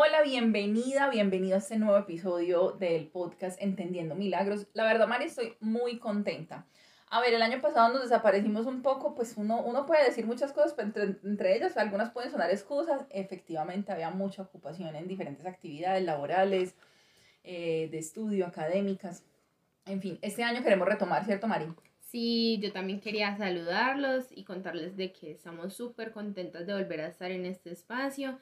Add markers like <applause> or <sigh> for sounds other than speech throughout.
Hola, bienvenida, bienvenido a este nuevo episodio del podcast Entendiendo Milagros. La verdad, Mari, estoy muy contenta. A ver, el año pasado nos desaparecimos un poco, pues uno, uno puede decir muchas cosas, pero entre, entre ellas algunas pueden sonar excusas. Efectivamente, había mucha ocupación en diferentes actividades laborales, eh, de estudio, académicas. En fin, este año queremos retomar, ¿cierto, Mari? Sí, yo también quería saludarlos y contarles de que estamos súper contentas de volver a estar en este espacio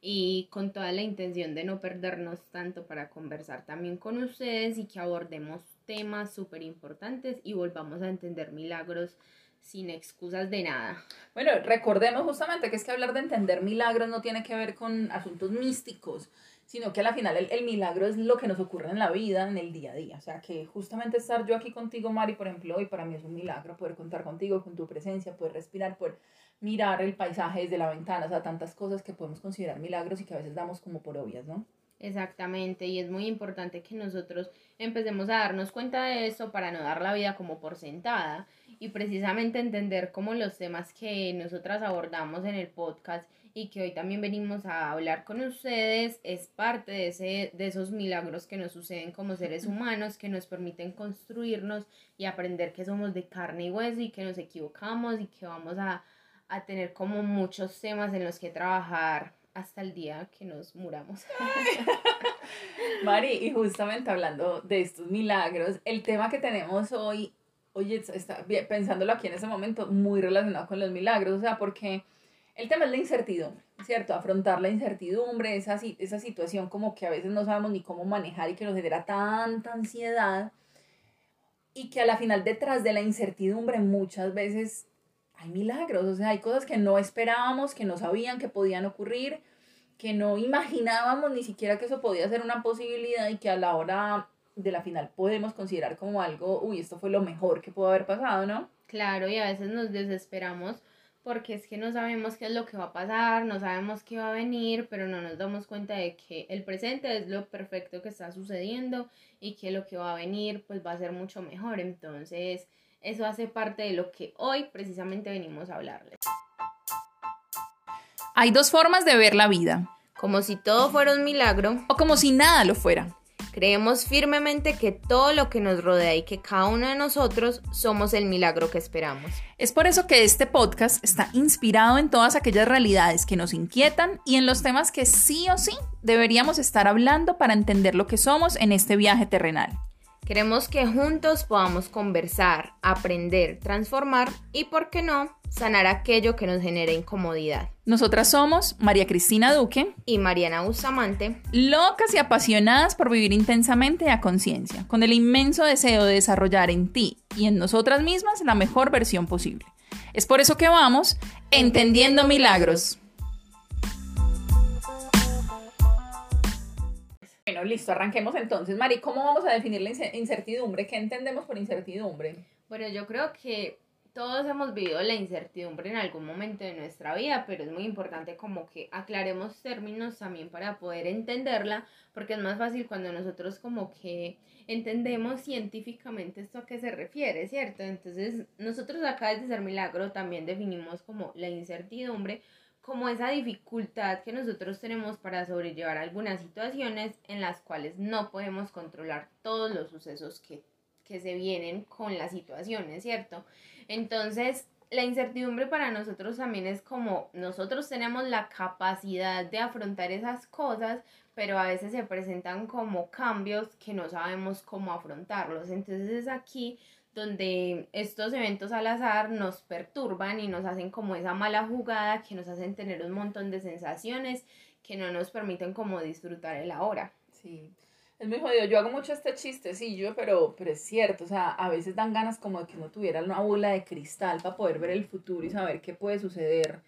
y con toda la intención de no perdernos tanto para conversar también con ustedes y que abordemos temas súper importantes y volvamos a entender milagros sin excusas de nada. Bueno, recordemos justamente que es que hablar de entender milagros no tiene que ver con asuntos místicos, sino que al final el, el, milagro es lo que nos ocurre en la vida, en el día a día. O sea, que justamente estar yo aquí contigo, Mari, por ejemplo, hoy para mí es un milagro poder contar contigo, con tu presencia, poder respirar, poder mirar el paisaje desde la ventana, o sea, tantas cosas que podemos considerar milagros y que a veces damos como por obvias, ¿no? Exactamente, y es muy importante que nosotros empecemos a darnos cuenta de eso para no dar la vida como por sentada y precisamente entender cómo los temas que nosotras abordamos en el podcast y que hoy también venimos a hablar con ustedes es parte de, ese, de esos milagros que nos suceden como seres humanos, que nos permiten construirnos y aprender que somos de carne y hueso y que nos equivocamos y que vamos a, a tener como muchos temas en los que trabajar hasta el día que nos muramos. <laughs> Mari, y justamente hablando de estos milagros, el tema que tenemos hoy, oye, está pensándolo aquí en ese momento, muy relacionado con los milagros, o sea, porque el tema es la incertidumbre, ¿cierto? Afrontar la incertidumbre, esa, esa situación como que a veces no sabemos ni cómo manejar y que nos genera tanta ansiedad y que a la final detrás de la incertidumbre muchas veces hay milagros, o sea, hay cosas que no esperábamos, que no sabían que podían ocurrir, que no imaginábamos ni siquiera que eso podía ser una posibilidad y que a la hora de la final podemos considerar como algo, uy, esto fue lo mejor que pudo haber pasado, ¿no? Claro, y a veces nos desesperamos porque es que no sabemos qué es lo que va a pasar, no sabemos qué va a venir, pero no nos damos cuenta de que el presente es lo perfecto que está sucediendo y que lo que va a venir pues va a ser mucho mejor. Entonces, eso hace parte de lo que hoy precisamente venimos a hablarles. Hay dos formas de ver la vida. Como si todo fuera un milagro. O como si nada lo fuera. Creemos firmemente que todo lo que nos rodea y que cada uno de nosotros somos el milagro que esperamos. Es por eso que este podcast está inspirado en todas aquellas realidades que nos inquietan y en los temas que sí o sí deberíamos estar hablando para entender lo que somos en este viaje terrenal. Queremos que juntos podamos conversar, aprender, transformar y, por qué no, sanar aquello que nos genere incomodidad. Nosotras somos María Cristina Duque y Mariana Bustamante, locas y apasionadas por vivir intensamente a conciencia, con el inmenso deseo de desarrollar en ti y en nosotras mismas la mejor versión posible. Es por eso que vamos entendiendo milagros. Listo, arranquemos entonces. Mari, ¿cómo vamos a definir la incertidumbre? ¿Qué entendemos por incertidumbre? Bueno, yo creo que todos hemos vivido la incertidumbre en algún momento de nuestra vida, pero es muy importante como que aclaremos términos también para poder entenderla, porque es más fácil cuando nosotros como que entendemos científicamente esto a qué se refiere, ¿cierto? Entonces, nosotros acá desde Ser Milagro también definimos como la incertidumbre como esa dificultad que nosotros tenemos para sobrellevar algunas situaciones en las cuales no podemos controlar todos los sucesos que, que se vienen con las situaciones, ¿cierto? Entonces, la incertidumbre para nosotros también es como nosotros tenemos la capacidad de afrontar esas cosas, pero a veces se presentan como cambios que no sabemos cómo afrontarlos. Entonces es aquí donde estos eventos al azar nos perturban y nos hacen como esa mala jugada que nos hacen tener un montón de sensaciones que no nos permiten como disfrutar el ahora. Sí, es muy jodido. Yo hago mucho este chistecillo, pero, pero es cierto. O sea, a veces dan ganas como de que uno tuviera una bola de cristal para poder ver el futuro y saber qué puede suceder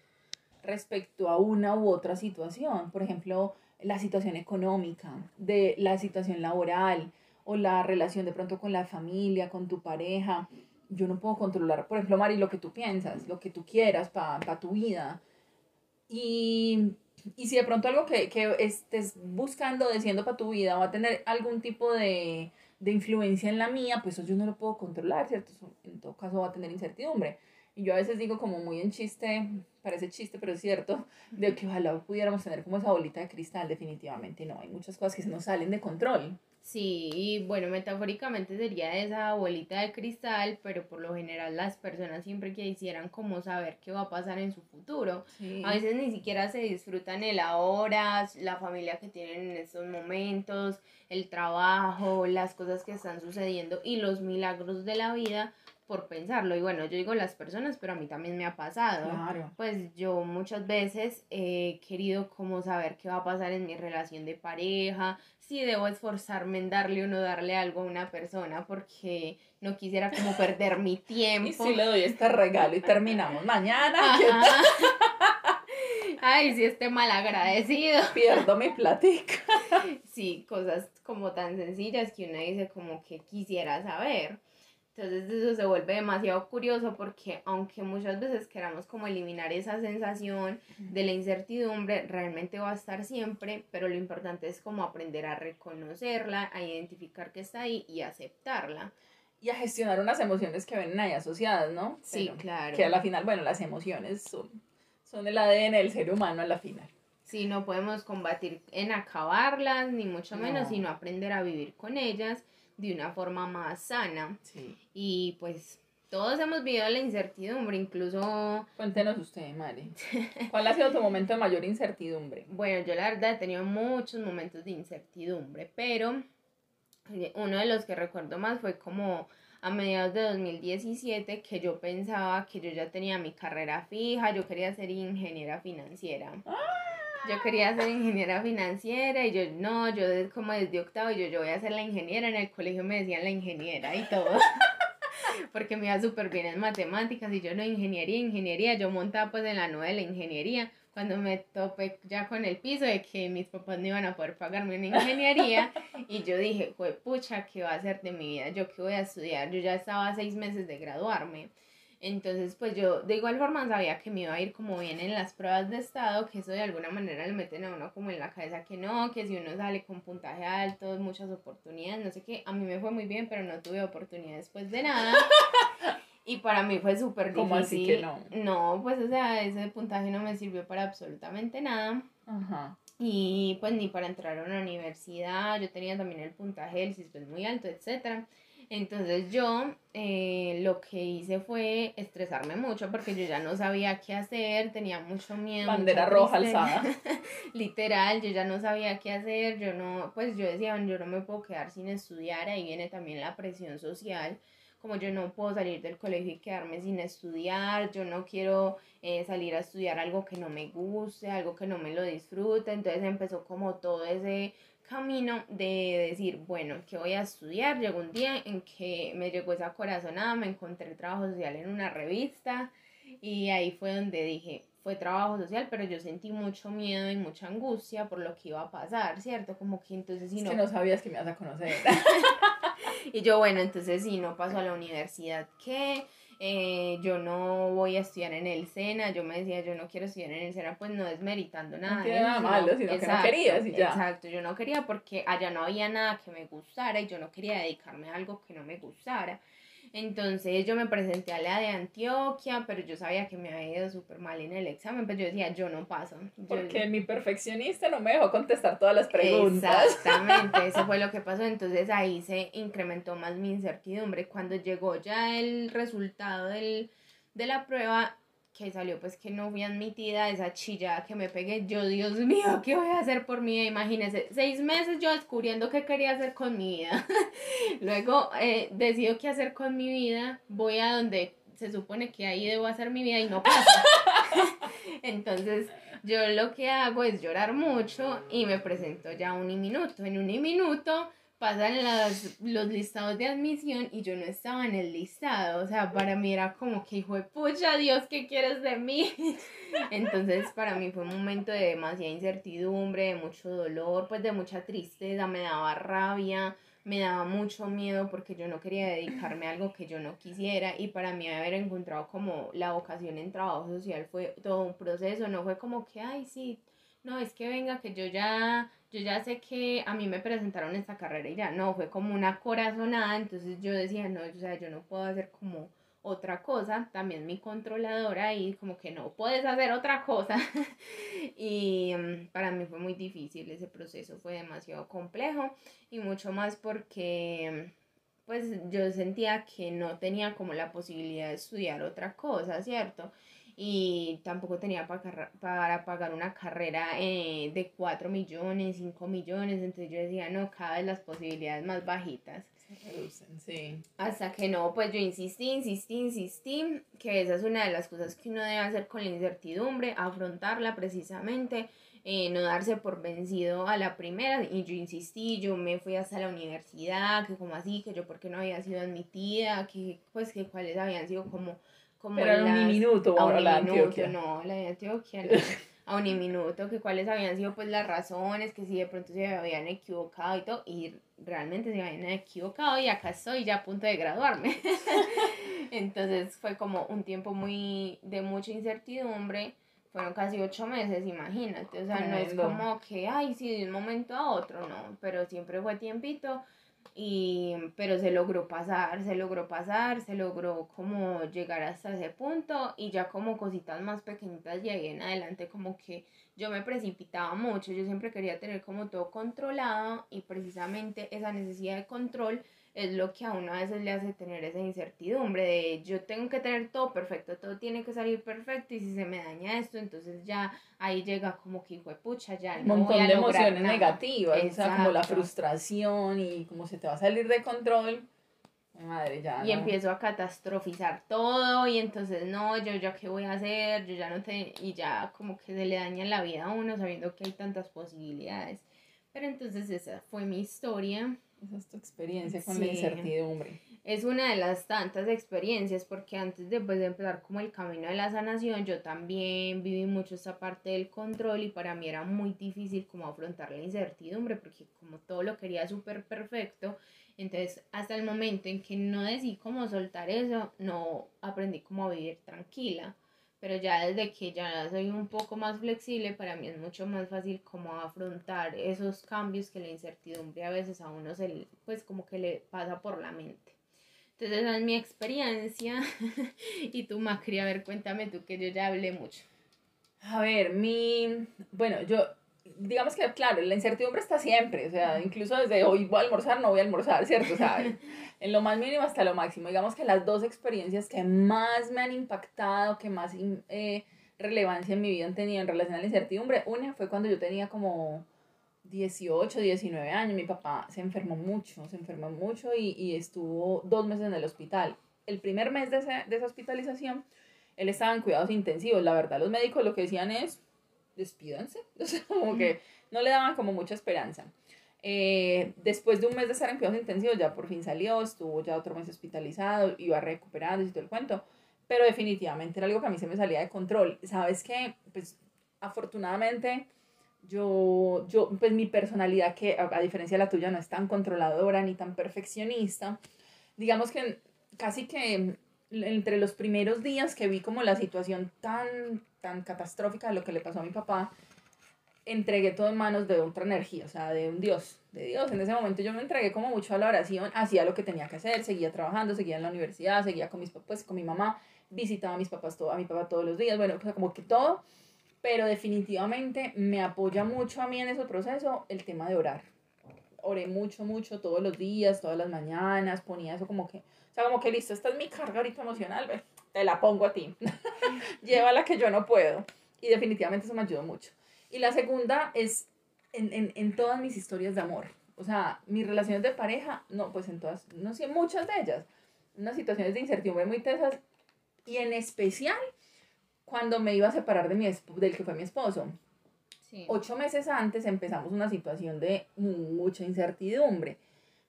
respecto a una u otra situación. Por ejemplo, la situación económica, de la situación laboral, o la relación de pronto con la familia, con tu pareja. Yo no puedo controlar, por ejemplo, Mari, lo que tú piensas, lo que tú quieras para tu vida. Y, y, si de pronto algo que, que estés buscando, diciendo para tu vida, va a tener algún tipo de, de influencia en la mía, pues eso yo no lo puedo controlar, ¿cierto? en todo caso va a tener incertidumbre. Y yo a veces digo como muy en chiste, parece chiste, pero es cierto, de que ojalá pudiéramos tener como esa bolita de cristal, definitivamente no, hay muchas cosas que se nos salen de control. Sí, y bueno, metafóricamente sería esa bolita de cristal, pero por lo general las personas siempre quisieran como saber qué va a pasar en su futuro. A veces ni siquiera se disfrutan el ahora, la familia que tienen en estos momentos, el trabajo, las cosas que están sucediendo y los milagros de la vida por pensarlo. Y bueno, yo digo las personas, pero a mí también me ha pasado. Pues yo muchas veces he querido como saber qué va a pasar en mi relación de pareja, si debo esforzarme en darle o no darle algo a una persona, porque no quisiera como <laughs> perder mi tiempo. Y si le doy este regalo y terminamos mañana. <laughs> Ay, si esté mal agradecido. <laughs> Pierdo mi platica. Sí, cosas como tan sencillas que uno dice como que quisiera saber. Entonces eso se vuelve demasiado curioso porque aunque muchas veces queramos como eliminar esa sensación de la incertidumbre, realmente va a estar siempre, pero lo importante es como aprender a reconocerla, a identificar que está ahí y aceptarla. Y a gestionar unas emociones que ven ahí asociadas, ¿no? Sí, claro. Que a la final, bueno, las emociones son, son el ADN del ser humano a la final. Sí, no podemos combatir en acabarlas, ni mucho menos, sino aprender a vivir con ellas de una forma más sana. Y pues todos hemos vivido la incertidumbre, incluso... Cuéntenos usted, Mari. ¿Cuál ha sido tu momento de mayor incertidumbre? <laughs> Bueno, yo la verdad he tenido muchos momentos de incertidumbre, pero uno de los que recuerdo más fue como a mediados de 2017 que yo pensaba que yo ya tenía mi carrera fija, yo quería ser ingeniera financiera. ¡Ah! Yo quería ser ingeniera financiera y yo no, yo como desde octavo yo, yo voy a ser la ingeniera, en el colegio me decían la ingeniera y todo. <laughs> porque me iba súper bien en matemáticas y yo no ingeniería, ingeniería, yo montaba pues en la nube de la ingeniería cuando me topé ya con el piso de que mis papás no iban a poder pagarme una ingeniería y yo dije, pues pucha, ¿qué va a hacer de mi vida? ¿Yo qué voy a estudiar? Yo ya estaba seis meses de graduarme. Entonces, pues yo de igual forma sabía que me iba a ir como bien en las pruebas de estado, que eso de alguna manera le meten a uno como en la cabeza que no, que si uno sale con puntaje alto, muchas oportunidades, no sé qué. A mí me fue muy bien, pero no tuve oportunidad después de nada. <laughs> Y para mí fue súper difícil. ¿Cómo así que no? No, pues o sea, ese puntaje no me sirvió para absolutamente nada. Ajá. Y pues ni para entrar a una universidad, yo tenía también el puntaje del CISPES muy alto, etcétera. Entonces yo eh, lo que hice fue estresarme mucho porque yo ya no sabía qué hacer, tenía mucho miedo. Bandera roja alzada. <laughs> Literal, yo ya no sabía qué hacer, yo no, pues yo decía, yo no me puedo quedar sin estudiar, ahí viene también la presión social, como yo no puedo salir del colegio y quedarme sin estudiar, yo no quiero eh, salir a estudiar algo que no me guste, algo que no me lo disfrute, entonces empezó como todo ese camino de decir, bueno, ¿qué voy a estudiar? Llegó un día en que me llegó esa corazonada, me encontré trabajo social en una revista y ahí fue donde dije, fue trabajo social, pero yo sentí mucho miedo y mucha angustia por lo que iba a pasar, ¿cierto? Como que entonces si no... que no sabías que me ibas a conocer. <laughs> y yo, bueno, entonces si no paso a la universidad, ¿qué? Eh, yo no voy a estudiar en el SENA, yo me decía, yo no quiero estudiar en el SENA, pues no desmeritando nada. No tiene nada malo, sino que no querías y ya. Exacto, yo no quería porque allá no había nada que me gustara y yo no quería dedicarme a algo que no me gustara. Entonces yo me presenté a la de Antioquia, pero yo sabía que me había ido súper mal en el examen, pero pues yo decía, yo no paso. Porque mi perfeccionista no me dejó contestar todas las preguntas. Exactamente, <laughs> eso fue lo que pasó. Entonces ahí se incrementó más mi incertidumbre. Cuando llegó ya el resultado del, de la prueba, que salió pues que no fui admitida, esa chillada que me pegué, yo Dios mío, ¿qué voy a hacer por mi vida? Imagínense, seis meses yo descubriendo qué quería hacer con mi vida. <laughs> Luego eh, decido qué hacer con mi vida, voy a donde se supone que ahí debo hacer mi vida y no pasa. <laughs> Entonces yo lo que hago es llorar mucho y me presento ya un minuto. En un minuto pasan las, los listados de admisión y yo no estaba en el listado. O sea, para mí era como que, hijo de pucha, Dios, ¿qué quieres de mí? <laughs> Entonces, para mí fue un momento de demasiada incertidumbre, de mucho dolor, pues de mucha tristeza, me daba rabia, me daba mucho miedo porque yo no quería dedicarme a algo que yo no quisiera y para mí haber encontrado como la vocación en trabajo social fue todo un proceso, no fue como que, ay, sí, no, es que venga, que yo ya yo ya sé que a mí me presentaron esta carrera y ya no, fue como una corazonada, entonces yo decía, no, o sea, yo no puedo hacer como otra cosa, también mi controladora y como que no puedes hacer otra cosa. <laughs> y mm, para mí fue muy difícil, ese proceso fue demasiado complejo y mucho más porque pues yo sentía que no tenía como la posibilidad de estudiar otra cosa, ¿cierto? Y tampoco tenía para, para pagar una carrera eh, de 4 millones, 5 millones, entonces yo decía, no, cada vez las posibilidades más bajitas. Sí. Hasta que no, pues yo insistí, insistí, insistí, que esa es una de las cosas que uno debe hacer con la incertidumbre, afrontarla precisamente, eh, no darse por vencido a la primera. Y yo insistí, yo me fui hasta la universidad, que como así, que yo porque no había sido admitida, que pues que cuáles habían sido como... como Pero las, un minuto, a la Antioquia. No, la de Antioquia no. a un minuto, que cuáles habían sido pues las razones, que si de pronto se habían equivocado y todo, y realmente se habían equivocado y acá estoy ya a punto de graduarme. <laughs> Entonces fue como un tiempo muy de mucha incertidumbre, fueron casi ocho meses, imagínate, o sea, no es como que, ay, sí, de un momento a otro, no, pero siempre fue tiempito y pero se logró pasar, se logró pasar, se logró como llegar hasta ese punto y ya como cositas más pequeñitas y ahí en adelante como que yo me precipitaba mucho, yo siempre quería tener como todo controlado y precisamente esa necesidad de control es lo que a uno a veces le hace tener esa incertidumbre de yo tengo que tener todo perfecto, todo tiene que salir perfecto y si se me daña esto, entonces ya ahí llega como que hijo de pucha, ya no montón voy a de emociones negativas, o sea, como la frustración y como se te va a salir de control. Madre, ya. Y empiezo a catastrofizar todo y entonces no, yo ya qué voy a hacer, yo ya no te... y ya como que se le daña la vida a uno sabiendo que hay tantas posibilidades. Pero entonces esa fue mi historia. Esa es tu experiencia con la incertidumbre. Es una de las tantas experiencias porque antes de, pues, de empezar como el camino de la sanación, yo también viví mucho esa parte del control y para mí era muy difícil como afrontar la incertidumbre porque como todo lo quería súper perfecto, entonces hasta el momento en que no decidí cómo soltar eso, no aprendí cómo a vivir tranquila pero ya desde que ya soy un poco más flexible, para mí es mucho más fácil como afrontar esos cambios que la incertidumbre a veces a uno se, pues como que le pasa por la mente. Entonces esa es mi experiencia <laughs> y tú Macri, a ver, cuéntame tú que yo ya hablé mucho. A ver, mi, bueno, yo digamos que, claro, la incertidumbre está siempre, o sea, incluso desde hoy voy a almorzar, no voy a almorzar, ¿cierto? O sea, <laughs> en lo más mínimo hasta lo máximo. Digamos que las dos experiencias que más me han impactado, que más eh, relevancia en mi vida han tenido en relación a la incertidumbre, una fue cuando yo tenía como 18, 19 años, mi papá se enfermó mucho, se enfermó mucho y, y estuvo dos meses en el hospital. El primer mes de, de esa hospitalización, él estaba en cuidados intensivos. La verdad, los médicos lo que decían es, despídanse. <laughs> O sea, como que no le daban como mucha esperanza. Eh, después de un mes de estar en cuidados intensivos, ya por fin salió, estuvo ya otro mes hospitalizado, iba recuperando y todo el cuento. Pero definitivamente era algo que a mí se me salía de control. ¿Sabes qué? Pues afortunadamente yo, yo, pues mi personalidad, que a, a diferencia de la tuya no es tan controladora ni tan perfeccionista, digamos que casi que entre los primeros días que vi como la situación tan, tan catastrófica de lo que le pasó a mi papá, entregué todo en manos de otra energía, o sea, de un Dios, de Dios. En ese momento yo me entregué como mucho a la oración, hacía lo que tenía que hacer, seguía trabajando, seguía en la universidad, seguía con mis pues, con mi mamá, visitaba a mis papás todo, a mi papá todos los días, bueno, como que todo, pero definitivamente me apoya mucho a mí en ese proceso el tema de orar. Oré mucho, mucho, todos los días, todas las mañanas, ponía eso como que, o sea, como que listo, esta es mi carga ahorita emocional, ve, te la pongo a ti. <laughs> Llévala que yo no puedo. Y definitivamente eso me ayudó mucho. Y la segunda es en, en, en todas mis historias de amor. O sea, mis relaciones de pareja, no, pues en todas, no sé, muchas de ellas. Unas situaciones de incertidumbre muy tesas. Y en especial cuando me iba a separar de mi del que fue mi esposo. Sí. Ocho meses antes empezamos una situación de mucha incertidumbre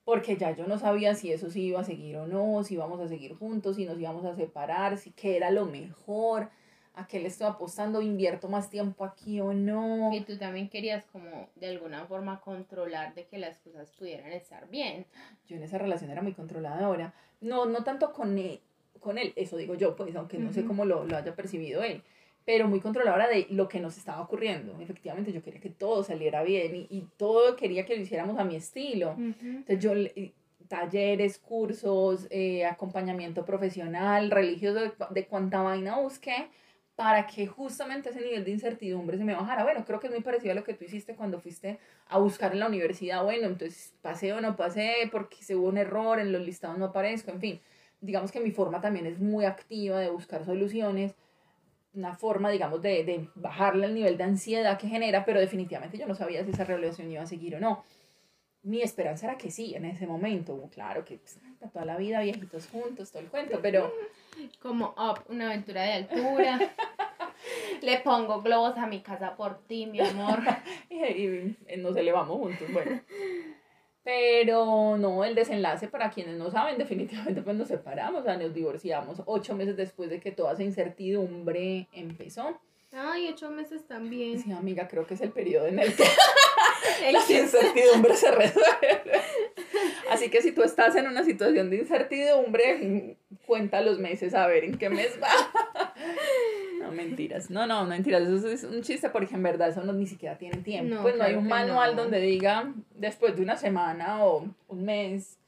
porque ya yo no sabía si eso sí iba a seguir o no, si íbamos a seguir juntos, si nos íbamos a separar, si qué era lo mejor, a qué le estoy apostando, invierto más tiempo aquí o no. Y tú también querías como de alguna forma controlar de que las cosas pudieran estar bien. Yo en esa relación era muy controladora, no, no tanto con él, con él, eso digo yo, pues aunque no sé cómo lo, lo haya percibido él pero muy controladora de lo que nos estaba ocurriendo. Efectivamente, yo quería que todo saliera bien y, y todo quería que lo hiciéramos a mi estilo. Entonces yo talleres, cursos, eh, acompañamiento profesional, religioso, de, de cuánta vaina busqué para que justamente ese nivel de incertidumbre se me bajara. Bueno, creo que es muy parecido a lo que tú hiciste cuando fuiste a buscar en la universidad. Bueno, entonces pasé o no pasé porque se hubo un error, en los listados no aparezco, en fin. Digamos que mi forma también es muy activa de buscar soluciones, una forma, digamos, de, de bajarle el nivel de ansiedad que genera, pero definitivamente yo no sabía si esa relación iba a seguir o no. Mi esperanza era que sí, en ese momento. Claro que pues, toda la vida viejitos juntos, todo el cuento, pero <laughs> como Up, una aventura de altura. <laughs> Le pongo globos a mi casa por ti, mi amor. <laughs> y, nos elevamos juntos, bueno. Pero no, el desenlace, para quienes no saben, <laughs> definitivamente pues nos separamos, o sea, nos divorciamos ocho meses después de que toda esa incertidumbre empezó. Ay, ocho meses también. Sí, amiga, creo que es el periodo en el que <laughs> la incertidumbre se resuelve. Así que si tú estás en una situación de incertidumbre, cuenta los meses a ver en qué mes va. No, mentiras. No, no, mentiras. Eso es un chiste porque en verdad eso no ni siquiera tiene tiempo. pues no hay un manual donde diga después de una semana o un mes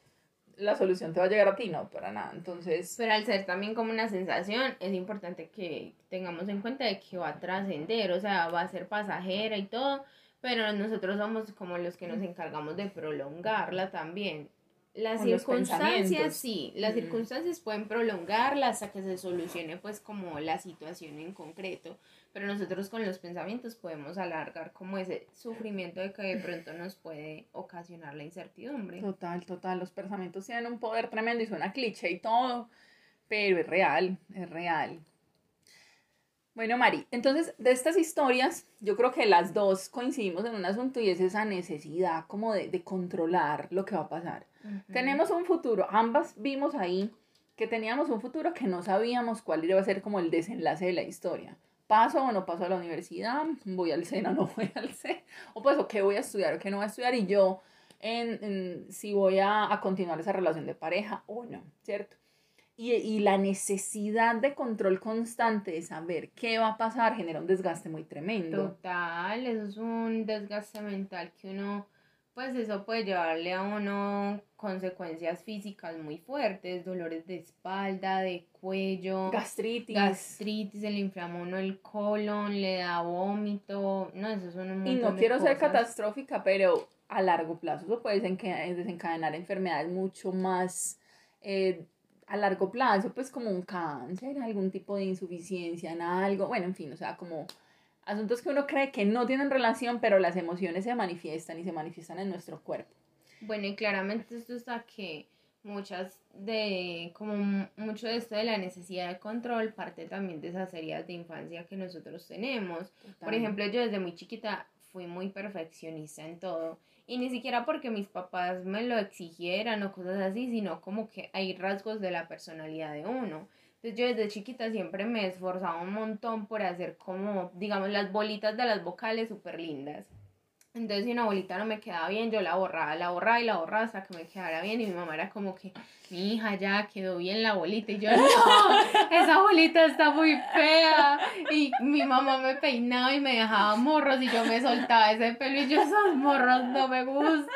la solución te va a llegar a ti, no, para nada. Entonces. Pero al ser también como una sensación, es importante que tengamos en cuenta de que va a trascender, o sea, va a ser pasajera y todo, pero nosotros somos como los que nos encargamos de prolongarla también. Las circunstancias, sí, las circunstancias pueden prolongarla hasta que se solucione pues como la situación en concreto, pero nosotros con los pensamientos podemos alargar como ese sufrimiento de que de pronto nos puede ocasionar la incertidumbre. Total, total, los pensamientos tienen un poder tremendo y suena cliché y todo, pero es real, es real. Bueno, Mari, entonces de estas historias, yo creo que las dos coincidimos en un asunto y es esa necesidad como de, de controlar lo que va a pasar. Tenemos un futuro, ambas vimos ahí que teníamos un futuro que no sabíamos cuál iba a ser como el desenlace de la historia. ¿Paso o no paso a la universidad? ¿Voy al SENA o no <laughs> voy al SENA? O pues, ¿o qué voy a estudiar o qué no voy a estudiar? Y yo, en, en si voy a, a continuar esa relación de pareja o no, ¿cierto? Y, y, la necesidad de control constante de saber qué va a pasar genera un desgaste muy tremendo. Total, eso es un desgaste mental que uno, pues eso puede llevarle a uno consecuencias físicas muy fuertes, dolores de espalda, de cuello, gastritis. Gastritis, se le inflama uno el colon, le da vómito, no, eso es un Y no quiero ser catastrófica, pero a largo plazo eso puede desencadenar enfermedades mucho más... Eh, a largo plazo, pues como un cáncer, algún tipo de insuficiencia en algo, bueno, en fin, o sea, como asuntos que uno cree que no tienen relación, pero las emociones se manifiestan y se manifiestan en nuestro cuerpo. Bueno, y claramente esto está que muchas de, como mucho de esto de la necesidad de control parte también de esas heridas de infancia que nosotros tenemos. Por ejemplo, yo desde muy chiquita fui muy perfeccionista en todo y ni siquiera porque mis papás me lo exigieran o cosas así, sino como que hay rasgos de la personalidad de uno. Entonces yo desde chiquita siempre me esforzaba un montón por hacer como, digamos, las bolitas de las vocales súper lindas. Entonces si una bolita no me quedaba bien, yo la borraba, la borraba y la borraba hasta que me quedara bien. Y mi mamá era como que, mi hija ya quedó bien la bolita. Y yo, no, esa bolita está muy fea. Y mi mamá me peinaba y me dejaba morros y yo me soltaba ese pelo y yo, esos morros no me gustan.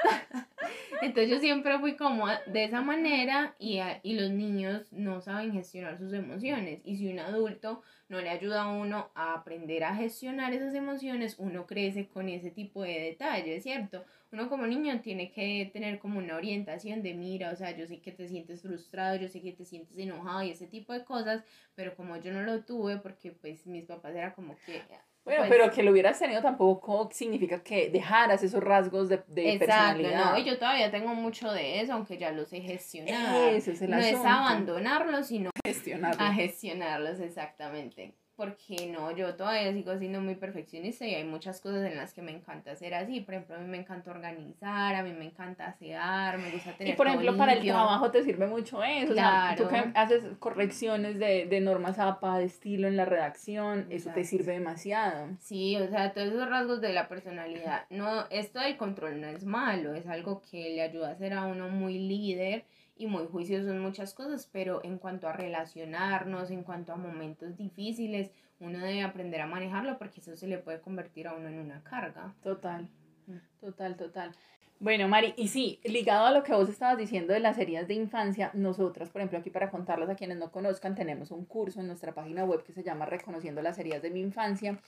Entonces yo siempre fui como de esa manera y, y los niños no saben gestionar sus emociones. Y si un adulto no le ayuda a uno a aprender a gestionar esas emociones, uno crece con ese tipo de detalles, ¿cierto? Uno como niño tiene que tener como una orientación de mira, o sea, yo sé que te sientes frustrado, yo sé que te sientes enojado y ese tipo de cosas, pero como yo no lo tuve porque pues mis papás era como que bueno, pues pero que lo hubieras tenido tampoco significa que dejaras esos rasgos de, de exacto, no, y yo todavía tengo mucho de eso, aunque ya los sé gestionar. no es abandonarlos, sino gestionarlos. A gestionarlos, exactamente porque no, yo todavía sigo siendo muy perfeccionista y hay muchas cosas en las que me encanta hacer así. Por ejemplo, a mí me encanta organizar, a mí me encanta asear, me gusta tener. Y por ejemplo, para el trabajo te sirve mucho eso. Claro. O sea, tú que haces correcciones de, de normas APA, de estilo en la redacción, eso te sirve demasiado. Sí, o sea, todos esos rasgos de la personalidad. No, esto del control no es malo, es algo que le ayuda a ser a uno muy líder y muy juicioso en muchas cosas, pero en cuanto a relacionarnos, en cuanto a momentos difíciles, uno debe aprender a manejarlo porque eso se le puede convertir a uno en una carga. Total, mm. total, total. Bueno, Mari, y sí, ligado a lo que vos estabas diciendo de las heridas de infancia, nosotras, por ejemplo, aquí para contarlas a quienes no conozcan, tenemos un curso en nuestra página web que se llama Reconociendo las heridas de mi infancia.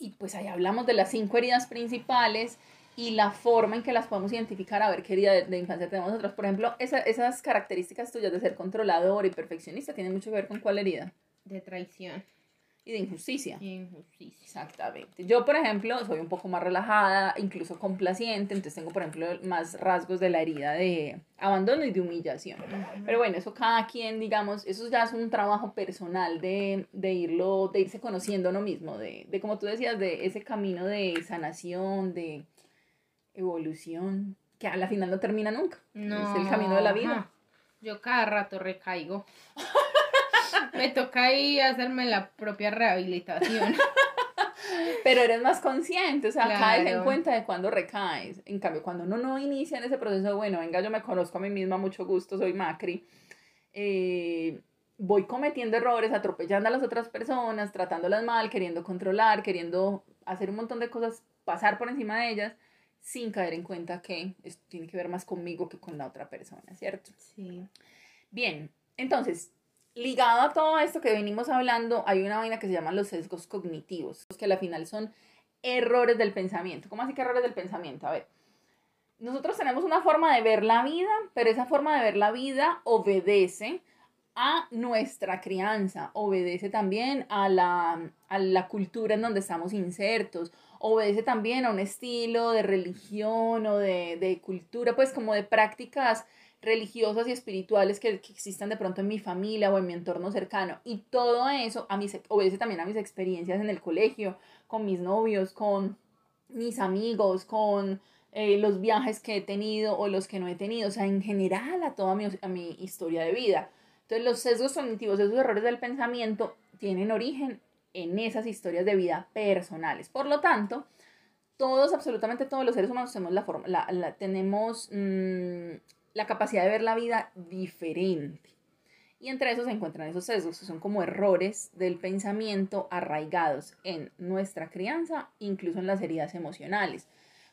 Y pues ahí hablamos de las cinco heridas principales y la forma en que las podemos identificar a ver qué herida de, infancia tenemos nosotros. Por ejemplo, esas características tuyas de ser controlador y perfeccionista tienen mucho que ver con cuál herida. De traición y de injusticia. injusticia. Exactamente. Yo, por ejemplo, soy un poco más relajada, incluso complaciente, entonces tengo, por ejemplo, más rasgos de la herida de abandono y de humillación. Pero bueno, eso cada quien, digamos, eso ya es un trabajo personal de, de irlo, de irse conociendo uno mismo, de, de, como tú decías, de ese camino de sanación, de evolución, que a la final no termina nunca. No. Es el camino de la vida. Yo cada rato recaigo. <laughs> Me toca ahí hacerme la propia rehabilitación. <laughs> Pero eres más consciente, o sea, caes en cuenta de cuando recaes. En cambio, cuando uno no inicia en ese proceso, bueno, venga, yo me conozco a mí misma, mucho gusto, soy Macri. Eh, voy cometiendo errores, atropellando a las otras personas, tratándolas mal, queriendo controlar, queriendo hacer un montón de cosas, pasar por encima de ellas, sin caer en cuenta que esto tiene que ver más conmigo que con la otra persona, ¿cierto? Sí. Bien, entonces, ligado a todo esto que venimos hablando, hay una vaina que se llama los sesgos cognitivos, que al final son errores del pensamiento. ¿Cómo así que errores del pensamiento? A ver, nosotros tenemos una forma de ver la vida, pero esa forma de ver la vida obedece a nuestra crianza, obedece también a la, a la cultura en donde estamos insertos, obedece también a un estilo de religión o de, de cultura, pues como de prácticas religiosas y espirituales que, existan de pronto en mi familia o en mi entorno cercano. Y todo eso a mis, obedece también a mis experiencias en el colegio, con mis novios, con mis amigos, con eh, los viajes que he tenido o los que no he tenido, o sea, en general a toda mi, a mi historia de vida. Entonces los sesgos cognitivos, esos errores del pensamiento, tienen origen en esas historias de vida personales. Por lo tanto, todos, absolutamente todos los seres humanos tenemos la forma, la, tenemos mm, la capacidad de ver la vida diferente. Y entre esos se encuentran esos sesgos, que son como errores del pensamiento arraigados en nuestra crianza, incluso en las heridas emocionales.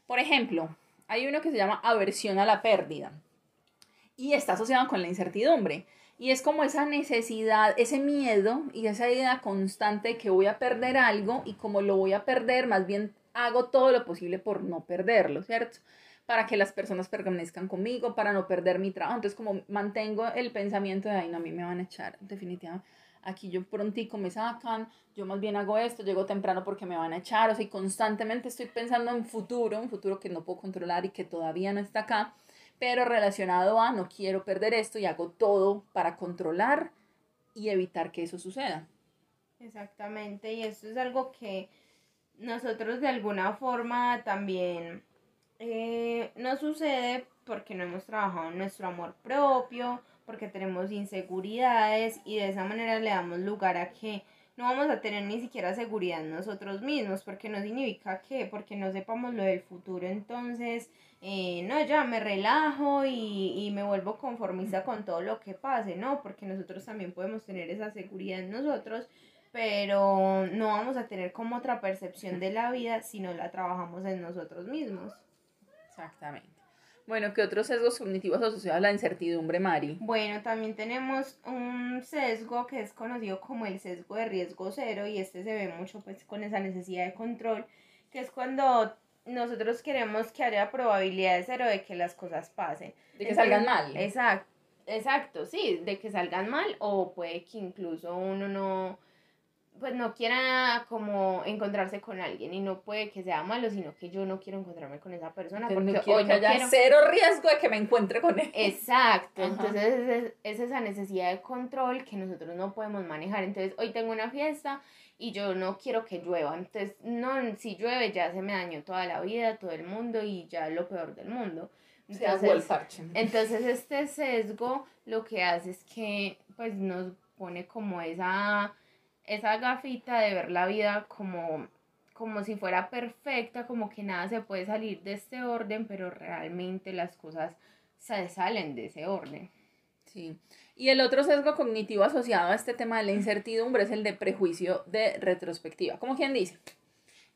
Por ejemplo, hay uno que se llama aversión a la pérdida y está asociado con la incertidumbre. Y es como esa necesidad, ese miedo y esa idea constante de que voy a perder algo y como lo voy a perder, más bien hago todo lo posible por no perderlo, ¿cierto? para que las personas permanezcan conmigo, para no perder mi trabajo. Entonces, como mantengo el pensamiento de, ay, no, a mí me van a echar, definitivamente. Aquí yo prontico me sacan, yo más bien hago esto, llego temprano porque me van a echar, o sea, constantemente estoy pensando en futuro, un futuro que no puedo controlar y que todavía no está acá, pero relacionado a no quiero perder esto y hago todo para controlar y evitar que eso suceda. Exactamente, y eso es algo que nosotros de alguna forma también eh, no sucede porque no hemos trabajado en nuestro amor propio, porque tenemos inseguridades y de esa manera le damos lugar a que no vamos a tener ni siquiera seguridad en nosotros mismos, porque no significa que, porque no sepamos lo del futuro, entonces, eh, no, ya me relajo y, y me vuelvo conformista con todo lo que pase, no, porque nosotros también podemos tener esa seguridad en nosotros, pero no vamos a tener como otra percepción de la vida si no la trabajamos en nosotros mismos. Exactamente. Bueno, ¿qué otros sesgos cognitivos asociados a la incertidumbre, Mari? Bueno, también tenemos un sesgo que es conocido como el sesgo de riesgo cero y este se ve mucho pues con esa necesidad de control, que es cuando nosotros queremos que haya probabilidad de cero de que las cosas pasen. De que salgan mal. Exacto, exacto, sí, de que salgan mal o puede que incluso uno no pues no quiera como encontrarse con alguien y no puede que sea malo, sino que yo no quiero encontrarme con esa persona porque no quiero que haya cero riesgo de que me encuentre con él. Exacto, entonces es, esa necesidad de control que nosotros no podemos manejar. Entonces hoy tengo una fiesta y yo no quiero que llueva, entonces no, si llueve ya se me dañó toda la vida, todo el mundo y ya lo peor del mundo. Entonces, entonces este sesgo lo que hace es que pues nos pone como esa esa gafita de ver la vida como, como si fuera perfecta, como que nada se puede salir de este orden, pero realmente las cosas se salen de ese orden. Sí. Y el otro sesgo cognitivo asociado a este tema de la incertidumbre es el de prejuicio de retrospectiva. Como quien dice,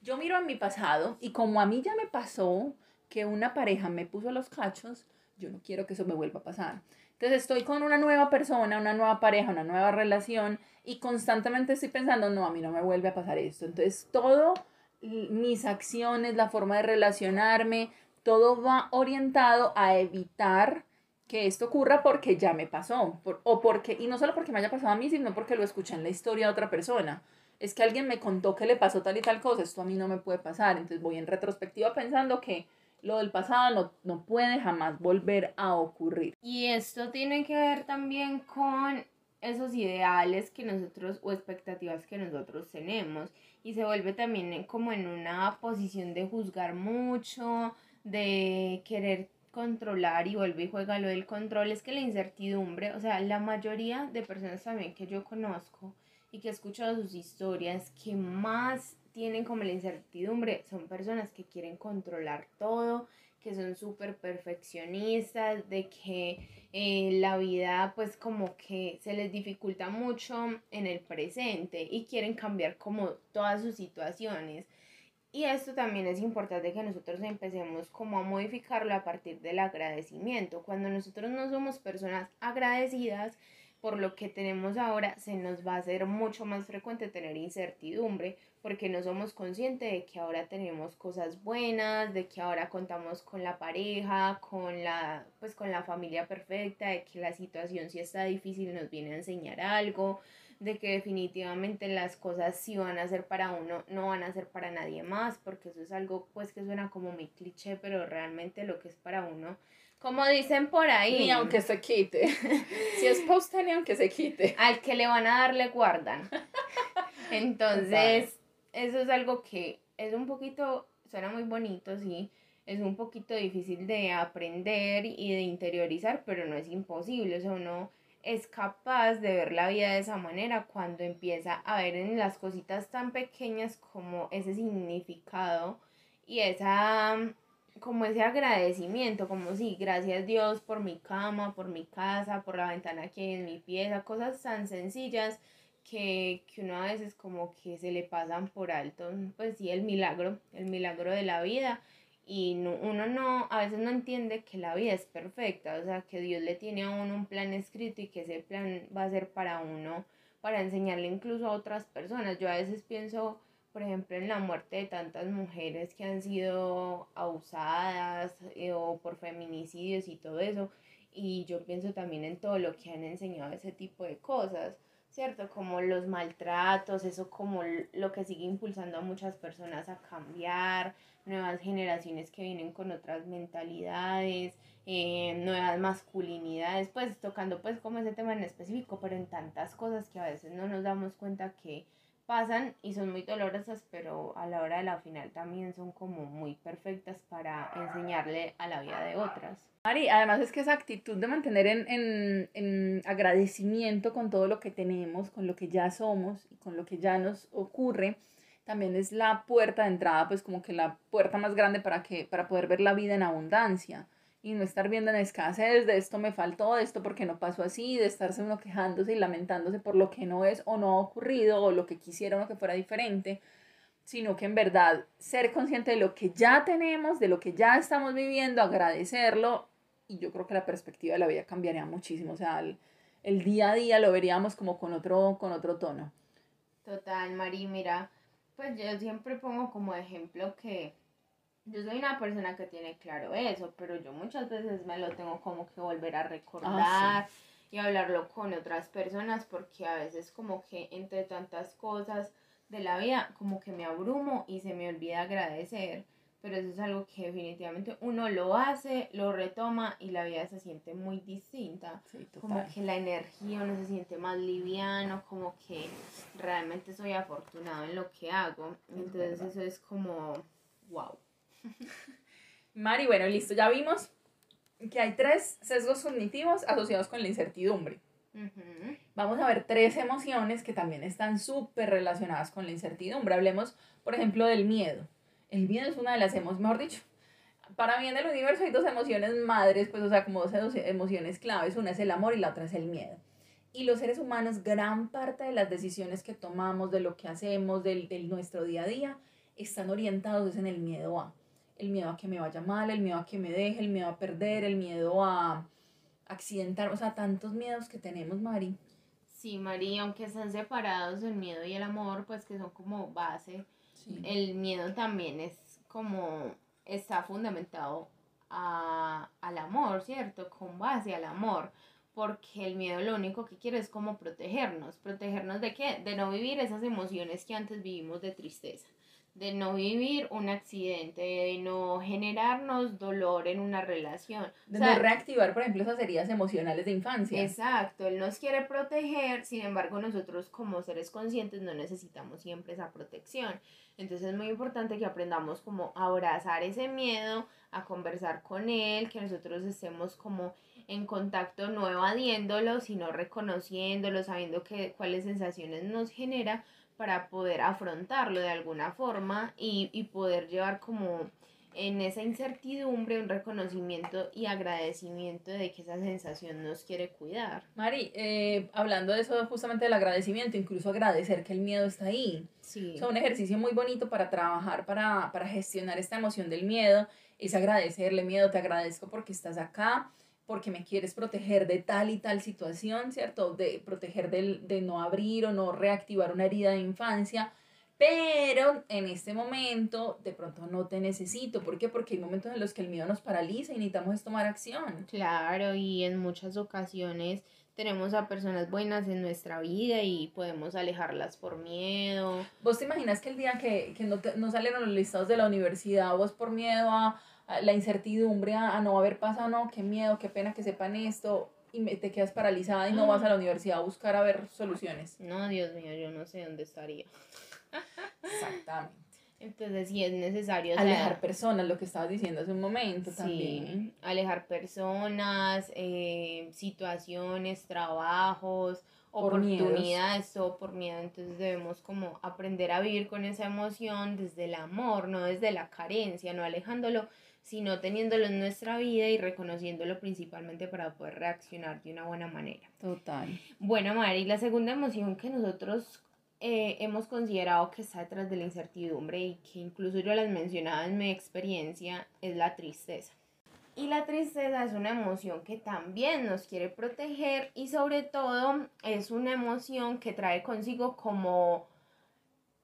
yo miro a mi pasado y como a mí ya me pasó, que una pareja me puso los cachos, yo no quiero que eso me vuelva a pasar. Entonces estoy con una nueva persona, una nueva pareja, una nueva relación y constantemente estoy pensando, no, a mí no me vuelve a pasar esto. Entonces todo, mis acciones, la forma de relacionarme, todo va orientado a evitar que esto ocurra porque ya me pasó, o porque, y no solo porque me haya pasado a mí, sino porque lo escuché en la historia de otra persona. Es que alguien me contó que le pasó tal y tal cosa, esto a mí no me puede pasar, entonces voy en retrospectiva pensando que lo del pasado no, no puede jamás volver a ocurrir. Y esto tiene que ver también con esos ideales que nosotros o expectativas que nosotros tenemos y se vuelve también como en una posición de juzgar mucho, de querer controlar y vuelve y juega lo del control, es que la incertidumbre, o sea, la mayoría de personas también que yo conozco y que he escuchado sus historias, que más tienen como la incertidumbre, son personas que quieren controlar todo, que son súper perfeccionistas, de que eh, la vida pues como que se les dificulta mucho en el presente y quieren cambiar como todas sus situaciones. Y esto también es importante que nosotros empecemos como a modificarlo a partir del agradecimiento. Cuando nosotros no somos personas agradecidas, por lo que tenemos ahora, se nos va a hacer mucho más frecuente tener incertidumbre porque no somos conscientes de que ahora tenemos cosas buenas, de que ahora contamos con la pareja, con la, pues con la familia perfecta, de que la situación si está difícil nos viene a enseñar algo, de que definitivamente las cosas sí van a ser para uno, no van a ser para nadie más, porque eso es algo pues que suena como muy cliché, pero realmente lo que es para uno como dicen por ahí. Ni aunque se quite. <laughs> si es posta, ni aunque se quite. Al que le van a dar, le guardan. <laughs> Entonces, eso es algo que es un poquito, suena muy bonito, sí. Es un poquito difícil de aprender y de interiorizar, pero no es imposible. O sea, uno es capaz de ver la vida de esa manera cuando empieza a ver en las cositas tan pequeñas como ese significado y esa como ese agradecimiento, como sí, gracias Dios por mi cama, por mi casa, por la ventana que hay en mi pieza, cosas tan sencillas que, que uno a veces como que se le pasan por alto, pues sí, el milagro, el milagro de la vida y no, uno no, a veces no entiende que la vida es perfecta, o sea, que Dios le tiene a uno un plan escrito y que ese plan va a ser para uno, para enseñarle incluso a otras personas. Yo a veces pienso, por ejemplo, en la muerte de tantas mujeres que han sido abusadas eh, o por feminicidios y todo eso. Y yo pienso también en todo lo que han enseñado ese tipo de cosas, ¿cierto? Como los maltratos, eso como lo que sigue impulsando a muchas personas a cambiar, nuevas generaciones que vienen con otras mentalidades, eh, nuevas masculinidades, pues tocando pues como ese tema en específico, pero en tantas cosas que a veces no nos damos cuenta que pasan y son muy dolorosas, pero a la hora de la final también son como muy perfectas para enseñarle a la vida de otras. Mari, además es que esa actitud de mantener en, en, en, agradecimiento con todo lo que tenemos, con lo que ya somos y con lo que ya nos ocurre, también es la puerta de entrada, pues como que la puerta más grande para, que, para poder ver la vida en abundancia y no estar viendo en escasez de esto me faltó, de esto porque no pasó así, de estarse uno quejándose y lamentándose por lo que no es o no ha ocurrido o lo que quisiera uno que fuera diferente, sino que en verdad ser consciente de lo que ya tenemos, de lo que ya estamos viviendo, agradecerlo y yo creo que la perspectiva de la vida cambiaría muchísimo, o sea, el, el día a día lo veríamos como con otro, con otro tono. Total, Mari, mira, pues yo siempre pongo como ejemplo que yo soy una persona que tiene claro eso, pero yo muchas veces me lo tengo como que volver a recordar ah, y hablarlo con otras personas porque a veces como que entre tantas cosas de la vida como que me abrumo y se me olvida agradecer, pero eso es algo que definitivamente uno lo hace, lo retoma y la vida se siente muy distinta, como que la energía uno se siente más liviano, como que realmente soy afortunado en lo que hago, entonces eso es como wow. <laughs> Mari, bueno, listo, ya vimos que hay tres sesgos cognitivos asociados con la incertidumbre. Vamos a ver tres emociones que también están súper relacionadas con la incertidumbre. Hablemos, por ejemplo, del miedo. El miedo es una de las emociones, mejor dicho, para mí en el universo hay dos emociones madres, pues, o sea, como dos emociones claves. Una es el amor y la otra es el miedo. Y los seres humanos, gran parte de las decisiones que tomamos, de lo que hacemos, del, del nuestro día a día, están orientados en el miedo a el miedo a que me vaya mal, el miedo a que me deje, el miedo a perder, el miedo a accidentar, o sea, tantos miedos que tenemos, Mari. Sí, Mari, aunque están separados el miedo y el amor, pues que son como base, el miedo también es como, está fundamentado a, al amor, ¿cierto? Con base al amor porque el miedo lo único que quiere es como protegernos. ¿Protegernos de qué? De no vivir esas emociones que antes vivimos de tristeza de no vivir un accidente, de no generarnos dolor en una relación. De no reactivar, por ejemplo, esas heridas emocionales de infancia. Exacto, él nos quiere proteger, sin embargo nosotros como seres conscientes no necesitamos siempre esa protección. Entonces es muy importante que aprendamos como a abrazar ese miedo, a conversar con él, que nosotros estemos como en contacto no evadiéndolo, sino reconociéndolo, sabiendo que, cuáles sensaciones nos genera para poder afrontarlo de alguna forma y, y poder llevar como en esa incertidumbre un reconocimiento y agradecimiento de que esa sensación nos quiere cuidar. Mari, eh, hablando de eso justamente del agradecimiento, incluso agradecer que el miedo está ahí. Sí. O sea, un ejercicio muy bonito para trabajar, para, para gestionar esta emoción del miedo, es agradecerle miedo, te agradezco porque estás acá, porque me quieres proteger de tal y tal situación, ¿cierto? De proteger de no abrir o no reactivar una herida de infancia. Pero en este momento de pronto no te necesito. ¿Por qué? Porque hay momentos en los que el miedo nos paraliza y necesitamos tomar acción. Claro, y en muchas ocasiones tenemos a personas buenas en nuestra vida y podemos alejarlas por miedo. ¿Vos te imaginas que el día que, que no, no salieron los listados de la universidad, vos por miedo a la incertidumbre a, no haber pasado, no, qué miedo, qué pena que sepan esto, y te quedas paralizada y no vas a la universidad a buscar a ver soluciones. No, Dios mío, yo no sé dónde estaría. Exactamente. <laughs> Entonces, sí es necesario alejar personas, lo que estabas diciendo hace un momento sí, también. Alejar personas, eh, situaciones, trabajos, oportunidades, o por miedo. Entonces debemos como aprender a vivir con esa emoción desde el amor, no desde la carencia, no alejándolo, sino teniéndolo en nuestra vida y reconociéndolo principalmente para poder reaccionar de una buena manera. Total. Bueno, Mari, la segunda emoción que nosotros eh, hemos considerado que está detrás de la incertidumbre y que incluso yo las mencionaba en mi experiencia es la tristeza. Y la tristeza es una emoción que también nos quiere proteger y sobre todo es una emoción que trae consigo como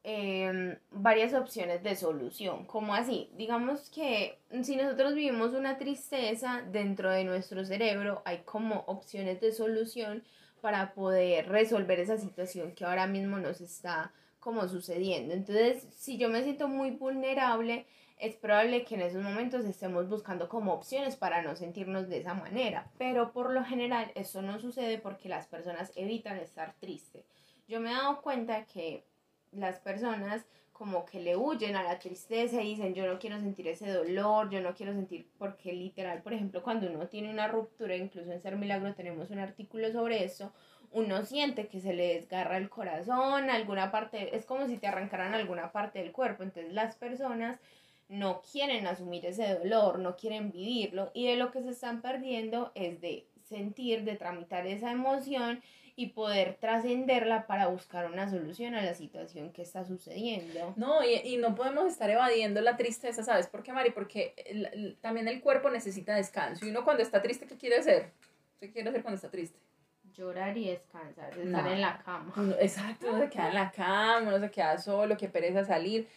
Em, varias opciones de solución. como así? Digamos que si nosotros vivimos una tristeza dentro de nuestro cerebro, hay como opciones de solución para poder resolver esa situación que ahora mismo nos está como sucediendo. Entonces, si yo me siento muy vulnerable, es probable que en esos momentos estemos buscando como opciones para no sentirnos de esa manera. Pero por lo general eso no sucede porque las personas evitan estar tristes. Yo me he dado cuenta que las personas como que le huyen a la tristeza y dicen yo no quiero sentir ese dolor, yo no quiero sentir, porque literal, por ejemplo, cuando uno tiene una ruptura, incluso en Ser Milagro tenemos un artículo sobre eso, uno siente que se le desgarra el corazón, alguna parte, es como si te arrancaran alguna parte del cuerpo, entonces las personas no quieren asumir ese dolor, no quieren vivirlo y de lo que se están perdiendo es de sentir, de tramitar esa emoción y poder trascenderla para buscar una solución a la situación que está sucediendo. No, y, y, no podemos estar evadiendo la tristeza, ¿sabes por qué, Mari? Porque también el cuerpo necesita descanso y uno cuando está triste, ¿qué quiere hacer? ¿Qué quiere hacer cuando está triste? Llorar y descansar, estar en la cama. <laughs> exacto, uno se queda en la cama, uno se queda solo, que pereza salir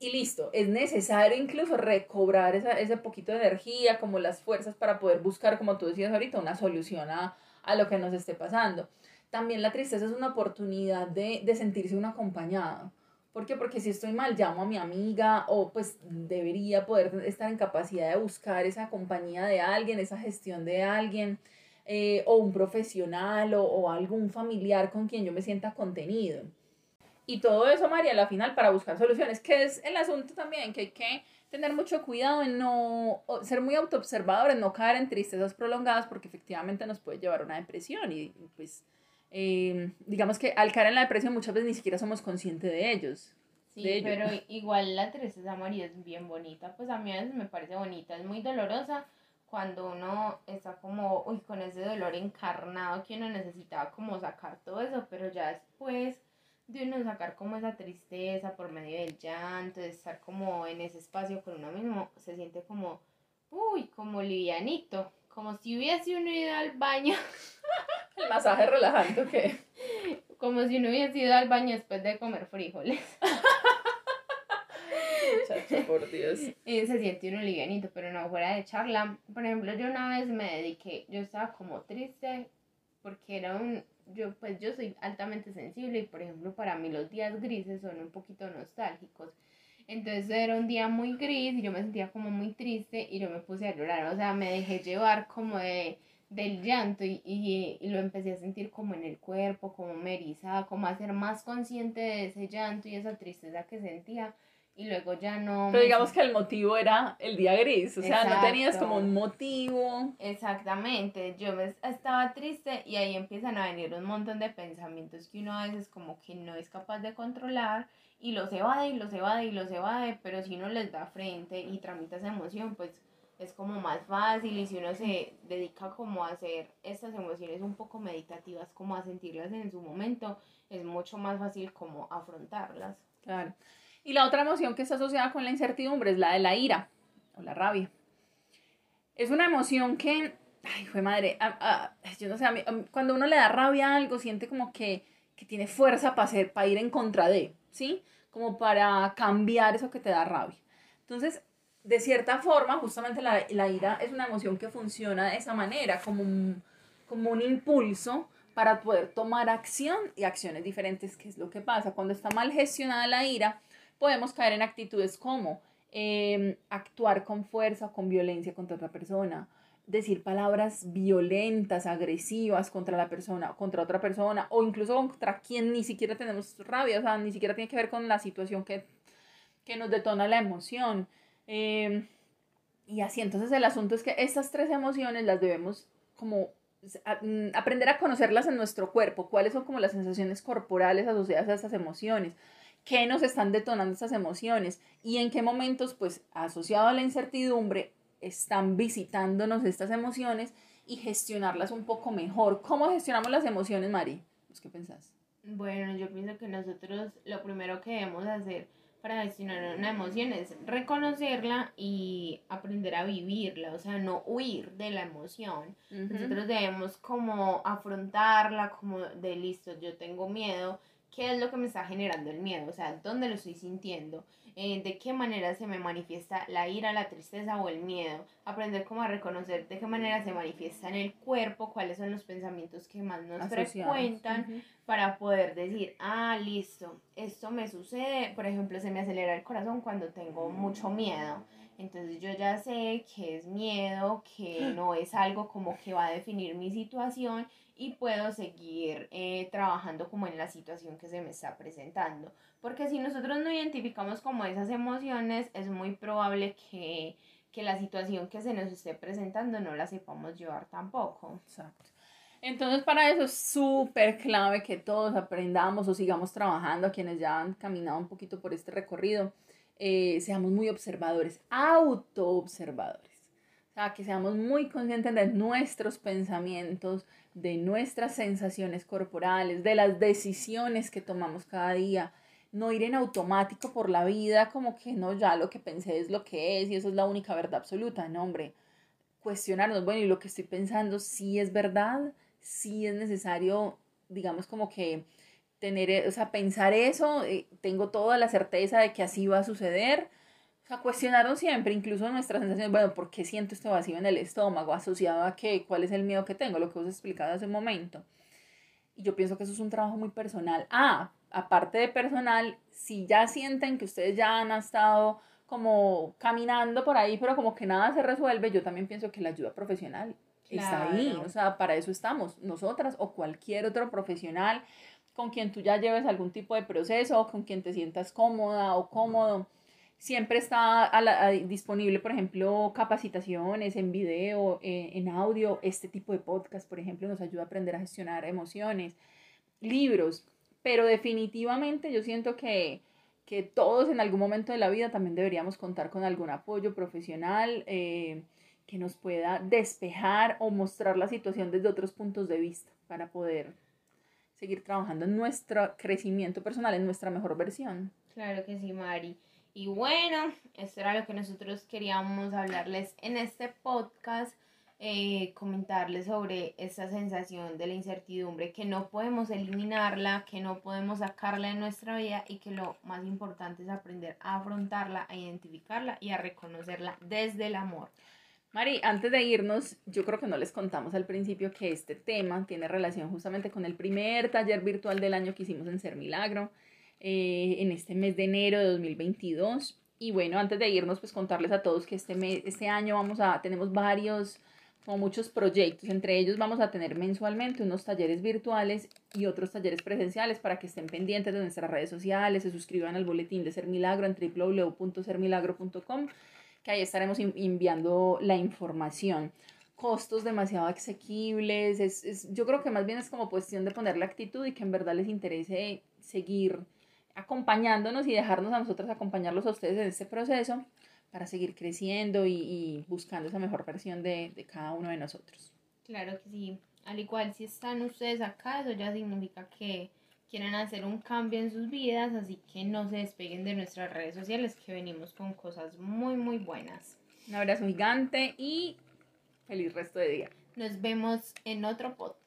y listo, es necesario incluso recobrar esa, ese poquito de energía, como las fuerzas para poder buscar, como tú decías ahorita, una solución a, a lo que nos esté pasando también la tristeza es una oportunidad de, de sentirse un acompañado. ¿Por qué? Porque si estoy mal, llamo a mi amiga o pues debería poder estar en capacidad de buscar esa compañía de alguien, esa gestión de alguien, eh, o un profesional o, o, algún familiar con quien yo me sienta contenido. Y todo eso, María, a la final para buscar soluciones, que es el asunto también, que hay que tener mucho cuidado en no ser muy autoobservador, en no caer en tristezas prolongadas, porque efectivamente nos puede llevar a una depresión y pues Em, digamos que al caer en la depresión muchas veces ni siquiera somos conscientes de ellos. Sí, pero igual la tristeza María es bien bonita, pues a mí a veces me parece bonita, es muy dolorosa cuando uno está como, uy, con ese dolor encarnado que uno necesitaba como sacar todo eso, pero ya después de uno sacar como esa tristeza por medio del llanto, de estar como en ese espacio con uno mismo, se siente como, uy, como livianito, como si hubiese uno ido al baño. <laughs> El masaje relajante, ¿qué? <laughs> Como si uno hubiese ido al baño después de comer frijoles. <laughs> Chacho, por Dios. Y se siente uno livianito, pero no fuera de charla. Por ejemplo, yo una vez me dediqué, yo estaba como triste porque era un, yo pues yo soy altamente sensible y por ejemplo para mí los días grises son un poquito nostálgicos. Entonces era un día muy gris y yo me sentía como muy triste y yo me puse a llorar, o sea, me dejé llevar como de, del llanto y, y, y lo empecé a sentir como en el cuerpo, como me erizaba, como a ser más consciente de ese llanto y esa tristeza que sentía y luego ya no... Pero digamos que el motivo era el día gris, o sea, no tenías como un motivo. Exactamente, yo me estaba triste y ahí empiezan a venir un montón de pensamientos que uno a veces como que no es capaz de controlar y los evade y los evade y los evade, pero si uno les da frente y tramita esa emoción, pues es como más fácil y si uno se dedica como a hacer estas emociones un poco meditativas, como a sentirlas en su momento, es mucho más fácil como afrontarlas. Claro. Y la otra emoción que está asociada con la incertidumbre es la de la ira o la rabia. Es una emoción que, ay, fue madre, yo no sé, cuando uno le da rabia a algo, siente como que, que tiene fuerza para, hacer, para ir en contra de, ¿sí? Como para cambiar eso que te da rabia. Entonces, de cierta forma, justamente la, la ira es una emoción que funciona de esa manera, como un, como un impulso para poder tomar acción y acciones diferentes, que es lo que pasa. Cuando está mal gestionada la ira, podemos caer en actitudes como em, actuar con fuerza con violencia contra otra persona, decir palabras violentas, agresivas contra la persona, contra otra persona, o incluso contra quien ni siquiera tenemos rabia, o sea, ni siquiera tiene que ver con la situación que, que nos detona la emoción. Em, y así, entonces el asunto es que estas tres emociones las debemos como mm, aprender a conocerlas en nuestro cuerpo, cuáles son como las sensaciones corporales asociadas a estas emociones qué nos están detonando esas emociones y en qué momentos, pues asociado a la incertidumbre, están visitándonos estas emociones y gestionarlas un poco mejor. ¿Cómo gestionamos las emociones, Mari? ¿Qué pensás? Bueno, yo pienso que nosotros lo primero que debemos hacer para gestionar una emoción es reconocerla y aprender a vivirla, o sea, no huir de la emoción. Nosotros debemos como afrontarla, como de listo, yo tengo miedo, qué es lo que me está generando el miedo, o sea, dónde lo estoy sintiendo, eh, de qué manera se me manifiesta la ira, la tristeza o el miedo, aprender cómo a reconocer de qué manera se manifiesta en el cuerpo, cuáles son los pensamientos que más nos frecuentan, para poder decir, ah, listo, esto me sucede, por ejemplo, se me acelera el corazón cuando tengo mucho miedo. Entonces yo ya sé que es miedo, que no es algo como que va a definir mi situación y puedo seguir eh, trabajando como en la situación que se me está presentando. Porque si nosotros no identificamos como esas emociones, es muy probable que, que la situación que se nos esté presentando no la sepamos llevar tampoco. Exacto. Entonces para eso es súper clave que todos aprendamos o sigamos trabajando, quienes ya han caminado un poquito por este recorrido, eh, seamos muy observadores, autoobservadores. O sea, que seamos muy conscientes de nuestros pensamientos, de nuestras sensaciones corporales, de las decisiones que tomamos cada día. No ir en automático por la vida como que no, ya lo que pensé es lo que es y eso es la única verdad absoluta. No, hombre, cuestionarnos, bueno, y lo que estoy pensando, sí es verdad, sí es necesario, digamos, como que tener, o sea, pensar eso, eh, tengo toda la certeza de que así va a suceder sea, cuestionarnos siempre, incluso nuestras sensaciones, bueno, ¿por qué siento este vacío en el estómago? ¿Asociado a qué? ¿Cuál es el miedo que tengo? Lo que os he explicado hace un momento. Y yo pienso que eso es un trabajo muy personal. Ah, aparte de personal, si ya sienten que ustedes ya han estado como caminando por ahí, pero como que nada se resuelve, yo también pienso que la ayuda profesional está ahí. O sea, para eso estamos nosotras o cualquier otro profesional con quien tú ya lleves algún tipo de proceso o con quien te sientas cómoda o cómodo Siempre está disponible, por ejemplo, capacitaciones en video, eh, en audio. Este tipo de podcast, por ejemplo, nos ayuda a aprender a gestionar emociones, libros. Pero definitivamente yo siento que, que todos en algún momento de la vida también deberíamos contar con algún apoyo profesional eh, que nos pueda despejar o mostrar la situación desde otros puntos de vista para poder seguir trabajando en nuestro crecimiento personal, en nuestra mejor versión. Claro que sí, Mari. Y bueno, esto era lo que nosotros queríamos hablarles en este podcast. Eh, comentarles sobre esa sensación de la incertidumbre, que no podemos eliminarla, que no podemos sacarla de nuestra vida y que lo más importante es aprender a afrontarla, a identificarla y a reconocerla desde el amor. Mari, antes de irnos, yo creo que no les contamos al principio que este tema tiene relación justamente con el primer taller virtual del año que hicimos en Ser Milagro, eh, en este mes de enero de 2022. Y bueno, antes de irnos, pues contarles a todos que este, mes, este año vamos a, tenemos varios como muchos proyectos. Entre ellos vamos a tener mensualmente unos talleres virtuales y otros talleres presenciales para que estén pendientes de nuestras redes sociales, se suscriban al boletín de Ser Milagro en www.sermilagro.com, que ahí estaremos enviando la información. Costos demasiado asequibles, es, es, yo creo que más bien es como cuestión de poner la actitud y que en verdad les interese seguir acompañándonos y dejarnos a nosotros acompañarlos a ustedes en este proceso para seguir creciendo y, buscando esa mejor versión de, de, cada uno de nosotros. Claro que sí. Al igual si están ustedes acá, eso ya significa que quieren hacer un cambio en sus vidas, así que no se despeguen de nuestras redes sociales que venimos con cosas muy muy buenas. Un abrazo gigante y feliz resto de día. Nos vemos en otro podcast.